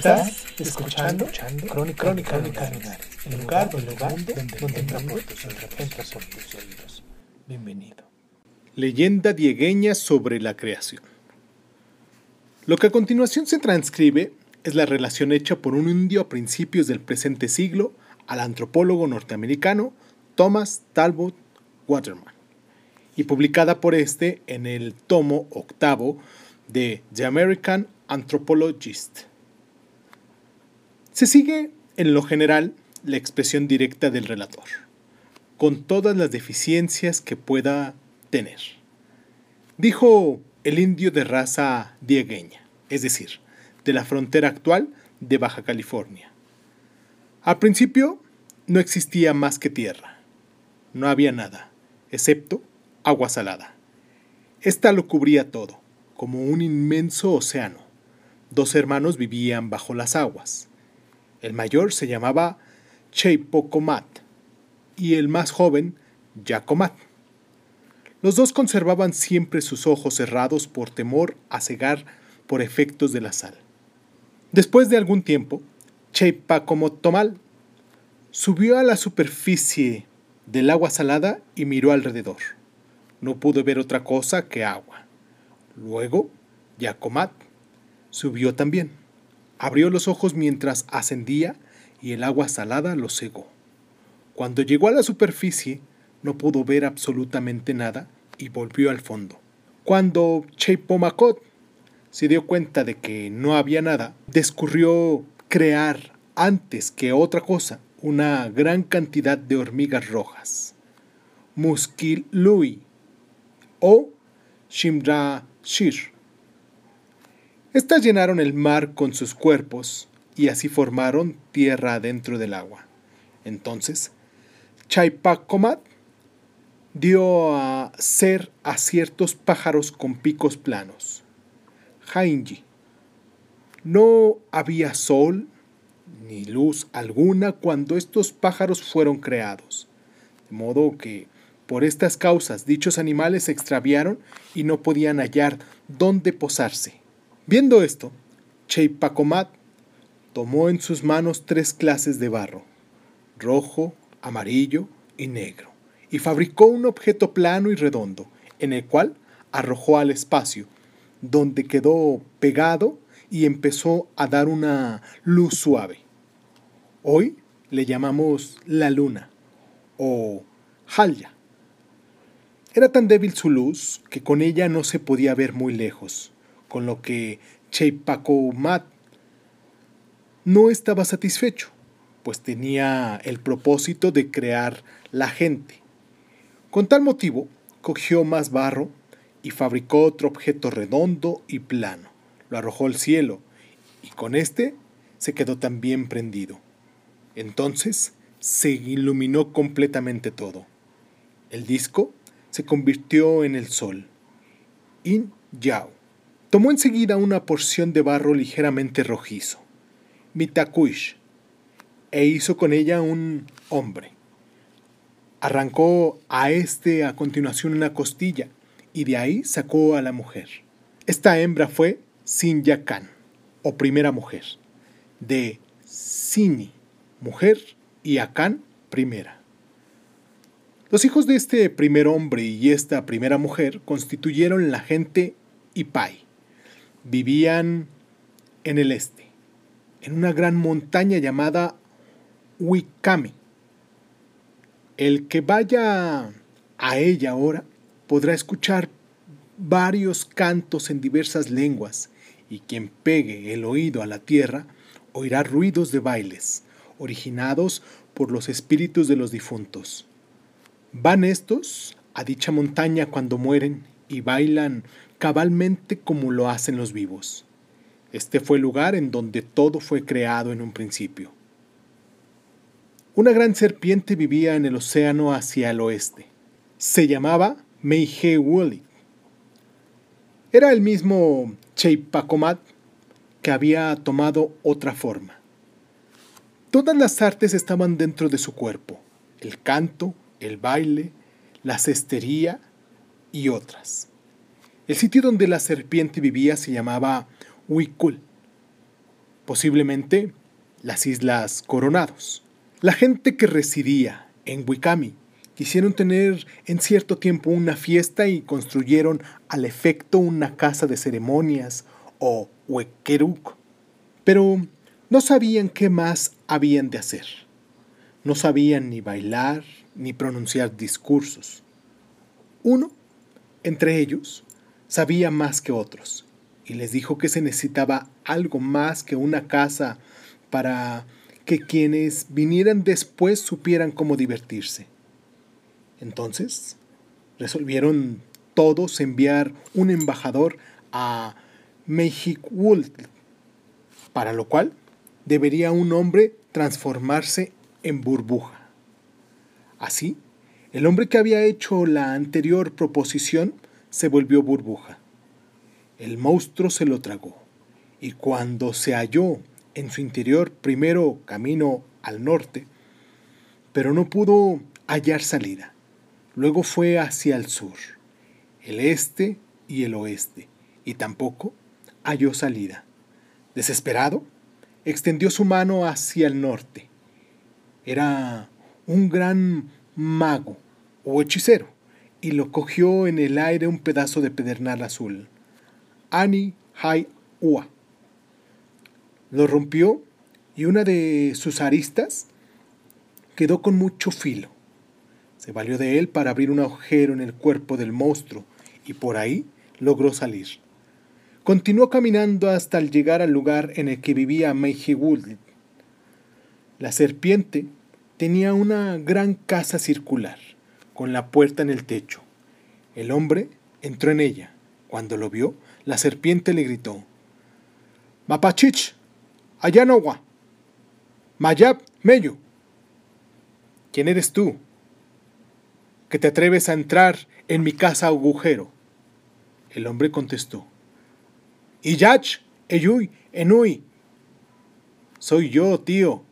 Estás escuchando, Crónica, Crónica, Lunares, el lugar, el lugar donde, donde entra por tus entra por tus oídos. Bienvenido. Leyenda diegueña sobre la creación. Lo que a continuación se transcribe es la relación hecha por un indio a principios del presente siglo al antropólogo norteamericano Thomas Talbot Waterman y publicada por este en el tomo octavo de The American Anthropologist. Se sigue, en lo general, la expresión directa del relator, con todas las deficiencias que pueda tener. Dijo el indio de raza diegueña, es decir, de la frontera actual de Baja California. Al principio no existía más que tierra. No había nada, excepto agua salada. Esta lo cubría todo, como un inmenso océano. Dos hermanos vivían bajo las aguas. El mayor se llamaba Cheipocomat y el más joven Yacomat. Los dos conservaban siempre sus ojos cerrados por temor a cegar por efectos de la sal. Después de algún tiempo, Cheipacomotomal subió a la superficie del agua salada y miró alrededor. No pudo ver otra cosa que agua. Luego, Yacomat subió también. Abrió los ojos mientras ascendía y el agua salada lo cegó. Cuando llegó a la superficie, no pudo ver absolutamente nada y volvió al fondo. Cuando Cheipomacot se dio cuenta de que no había nada, descurrió crear antes que otra cosa una gran cantidad de hormigas rojas. Muskilui o Shimrashir. Estas llenaron el mar con sus cuerpos y así formaron tierra adentro del agua. Entonces, Chaipacomat dio a ser a ciertos pájaros con picos planos. Hainji. No había sol ni luz alguna cuando estos pájaros fueron creados, de modo que por estas causas dichos animales se extraviaron y no podían hallar dónde posarse. Viendo esto, Cheipacomat tomó en sus manos tres clases de barro, rojo, amarillo y negro, y fabricó un objeto plano y redondo, en el cual arrojó al espacio, donde quedó pegado y empezó a dar una luz suave. Hoy le llamamos la luna o Halya. Era tan débil su luz que con ella no se podía ver muy lejos, con lo que Cheipacomat no estaba satisfecho, pues tenía el propósito de crear la gente. Con tal motivo, cogió más barro y fabricó otro objeto redondo y plano. Lo arrojó al cielo y con este se quedó también prendido. Entonces se iluminó completamente todo. El disco se convirtió en el sol. In Yao. Tomó enseguida una porción de barro ligeramente rojizo, Mitakuish, e hizo con ella un hombre. Arrancó a este a continuación una costilla y de ahí sacó a la mujer. Esta hembra fue Sinyakan, o primera mujer, de Sini, mujer, y Akan, primera. Los hijos de este primer hombre y esta primera mujer constituyeron la gente Ipai. Vivían en el este, en una gran montaña llamada Wikami. El que vaya a ella ahora podrá escuchar varios cantos en diversas lenguas, y quien pegue el oído a la tierra oirá ruidos de bailes, originados por los espíritus de los difuntos. Van estos a dicha montaña cuando mueren y bailan cabalmente como lo hacen los vivos. Este fue el lugar en donde todo fue creado en un principio. Una gran serpiente vivía en el océano hacia el oeste. Se llamaba Meihewuli. Era el mismo Cheipacomat que había tomado otra forma. Todas las artes estaban dentro de su cuerpo, el canto, el baile, la cestería y otras. El sitio donde la serpiente vivía se llamaba Huicul, posiblemente las Islas Coronados. La gente que residía en Wicami quisieron tener en cierto tiempo una fiesta y construyeron al efecto una casa de ceremonias o huequeruk, pero no sabían qué más habían de hacer. No sabían ni bailar ni pronunciar discursos. Uno, entre ellos, sabía más que otros y les dijo que se necesitaba algo más que una casa para que quienes vinieran después supieran cómo divertirse. Entonces, resolvieron todos enviar un embajador a Mexikwult, para lo cual debería un hombre transformarse en burbuja. Así, el hombre que había hecho la anterior proposición se volvió burbuja. El monstruo se lo tragó, y cuando se halló en su interior primero camino al norte, pero no pudo hallar salida. Luego fue hacia el sur, el este y el oeste, y tampoco halló salida. Desesperado, extendió su mano hacia el norte. Era un gran mago o hechicero, y lo cogió en el aire un pedazo de pedernal azul. Ani Hai Ua lo rompió y una de sus aristas quedó con mucho filo. Se valió de él para abrir un agujero en el cuerpo del monstruo y por ahí logró salir. Continuó caminando hasta llegar al lugar en el que vivía Meijigul. La serpiente tenía una gran casa circular, con la puerta en el techo. El hombre entró en ella. Cuando lo vio, la serpiente le gritó, Mapachich, Ayanogua, Mayab Meyo. ¿Quién eres tú? Que te atreves a entrar en mi casa agujero. El hombre contestó. Iyach, Eyuy, Enui. Soy yo, tío.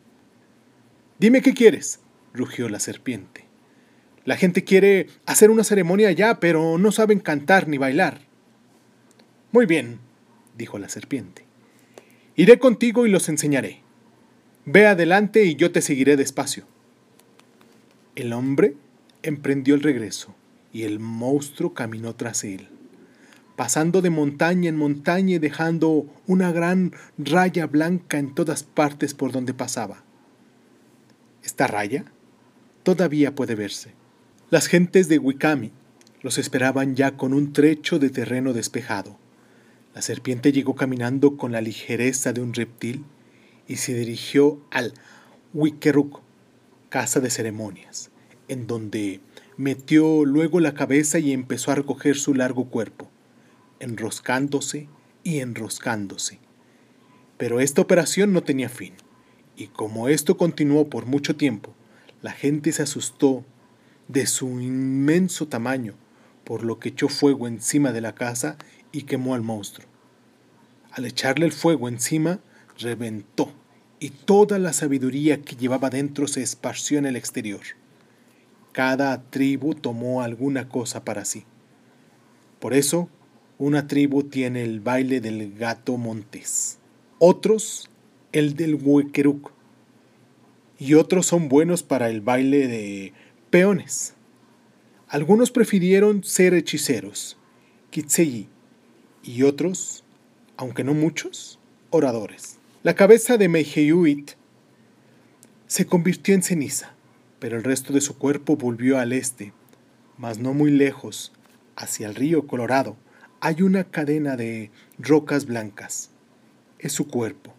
Dime qué quieres, rugió la serpiente. La gente quiere hacer una ceremonia allá, pero no saben cantar ni bailar. Muy bien, dijo la serpiente. Iré contigo y los enseñaré. Ve adelante y yo te seguiré despacio. El hombre emprendió el regreso y el monstruo caminó tras él, pasando de montaña en montaña y dejando una gran raya blanca en todas partes por donde pasaba. Esta raya todavía puede verse. Las gentes de Wikami los esperaban ya con un trecho de terreno despejado la serpiente llegó caminando con la ligereza de un reptil y se dirigió al Wikeruk, casa de ceremonias, en donde metió luego la cabeza y empezó a recoger su largo cuerpo, enroscándose y enroscándose. Pero esta operación no tenía fin, y como esto continuó por mucho tiempo, la gente se asustó de su inmenso tamaño, por lo que echó fuego encima de la casa y quemó al monstruo. Al echarle el fuego encima, reventó y toda la sabiduría que llevaba dentro se esparció en el exterior. Cada tribu tomó alguna cosa para sí. Por eso, una tribu tiene el baile del gato montés, otros el del huequeruc, y otros son buenos para el baile de peones. Algunos prefirieron ser hechiceros, kitseyi, y otros, aunque no muchos, oradores. La cabeza de Meijeyuit se convirtió en ceniza, pero el resto de su cuerpo volvió al este, mas no muy lejos, hacia el río Colorado, hay una cadena de rocas blancas. Es su cuerpo.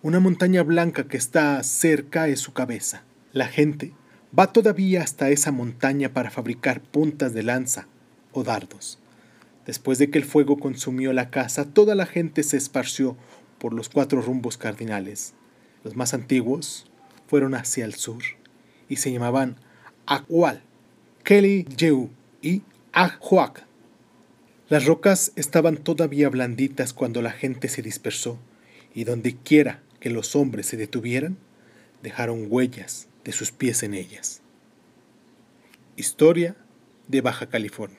Una montaña blanca que está cerca es su cabeza. La gente va todavía hasta esa montaña para fabricar puntas de lanza o dardos Después de que el fuego consumió la casa, toda la gente se esparció por los cuatro rumbos cardinales. Los más antiguos fueron hacia el sur y se llamaban Akwal, Kelly Yeu y Ahuac. Las rocas estaban todavía blanditas cuando la gente se dispersó y donde quiera que los hombres se detuvieran, dejaron huellas de sus pies en ellas. Historia de Baja California.